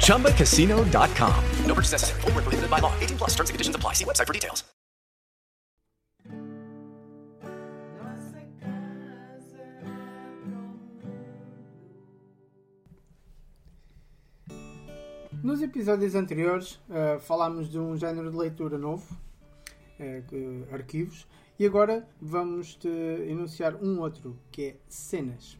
ChumbaCasino.com. No purchase necessary. Void were prohibited by law. 18 plus. Terms and conditions apply. See website for details. Nos episódios anteriores eh, falámos de um género de leitura novo, que- arquivos, e agora vamos te enunciar um outro, que é cenas.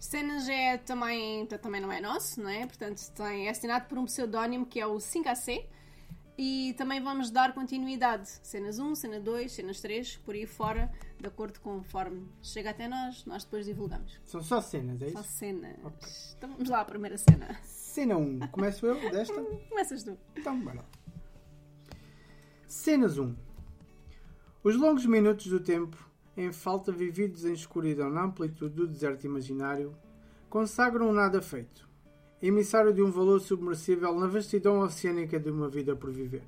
Cenas é também, também não é nosso, não é? Portanto, tem, é assinado por um pseudónimo que é o 5AC. E também vamos dar continuidade. Cenas 1, cena 2, cenas 3, por aí fora, de acordo com conforme chega até nós, nós depois divulgamos. São só cenas, é Só isso? cenas. Então vamos lá à primeira cena. Cena 1. Começo eu desta? Começas tu. Então, bora lá. Cenas 1. Os longos minutos do tempo, em falta vividos em escuridão na amplitude do deserto imaginário, consagram nada feito. Emissário de um valor submersível na vastidão oceânica de uma vida por viver.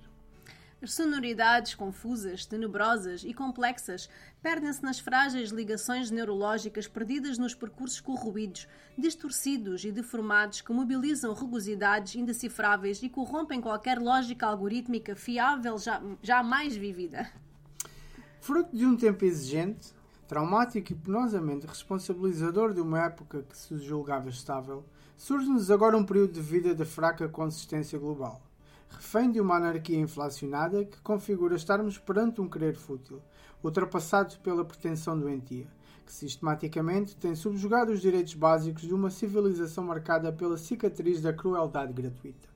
As sonoridades confusas, tenebrosas e complexas perdem-se nas frágeis ligações neurológicas perdidas nos percursos corroídos, distorcidos e deformados que mobilizam rugosidades indecifráveis e corrompem qualquer lógica algorítmica fiável já, jamais vivida. Fruto de um tempo exigente, traumático e penosamente responsabilizador de uma época que se julgava estável, surge-nos agora um período de vida de fraca consistência global, refém de uma anarquia inflacionada que configura estarmos perante um querer fútil, ultrapassado pela pretensão doentia, que sistematicamente tem subjugado os direitos básicos de uma civilização marcada pela cicatriz da crueldade gratuita.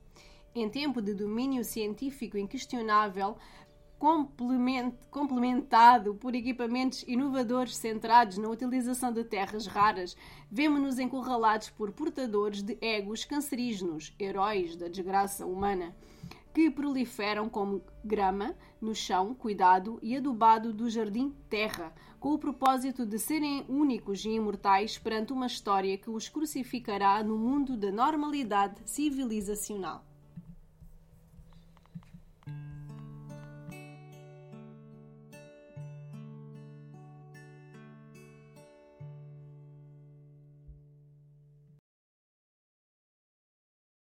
Em tempo de domínio científico inquestionável, complementado por equipamentos inovadores centrados na utilização de terras raras, vemo-nos encurralados por portadores de egos cancerígenos, heróis da desgraça humana, que proliferam como grama no chão cuidado e adubado do jardim terra, com o propósito de serem únicos e imortais perante uma história que os crucificará no mundo da normalidade civilizacional.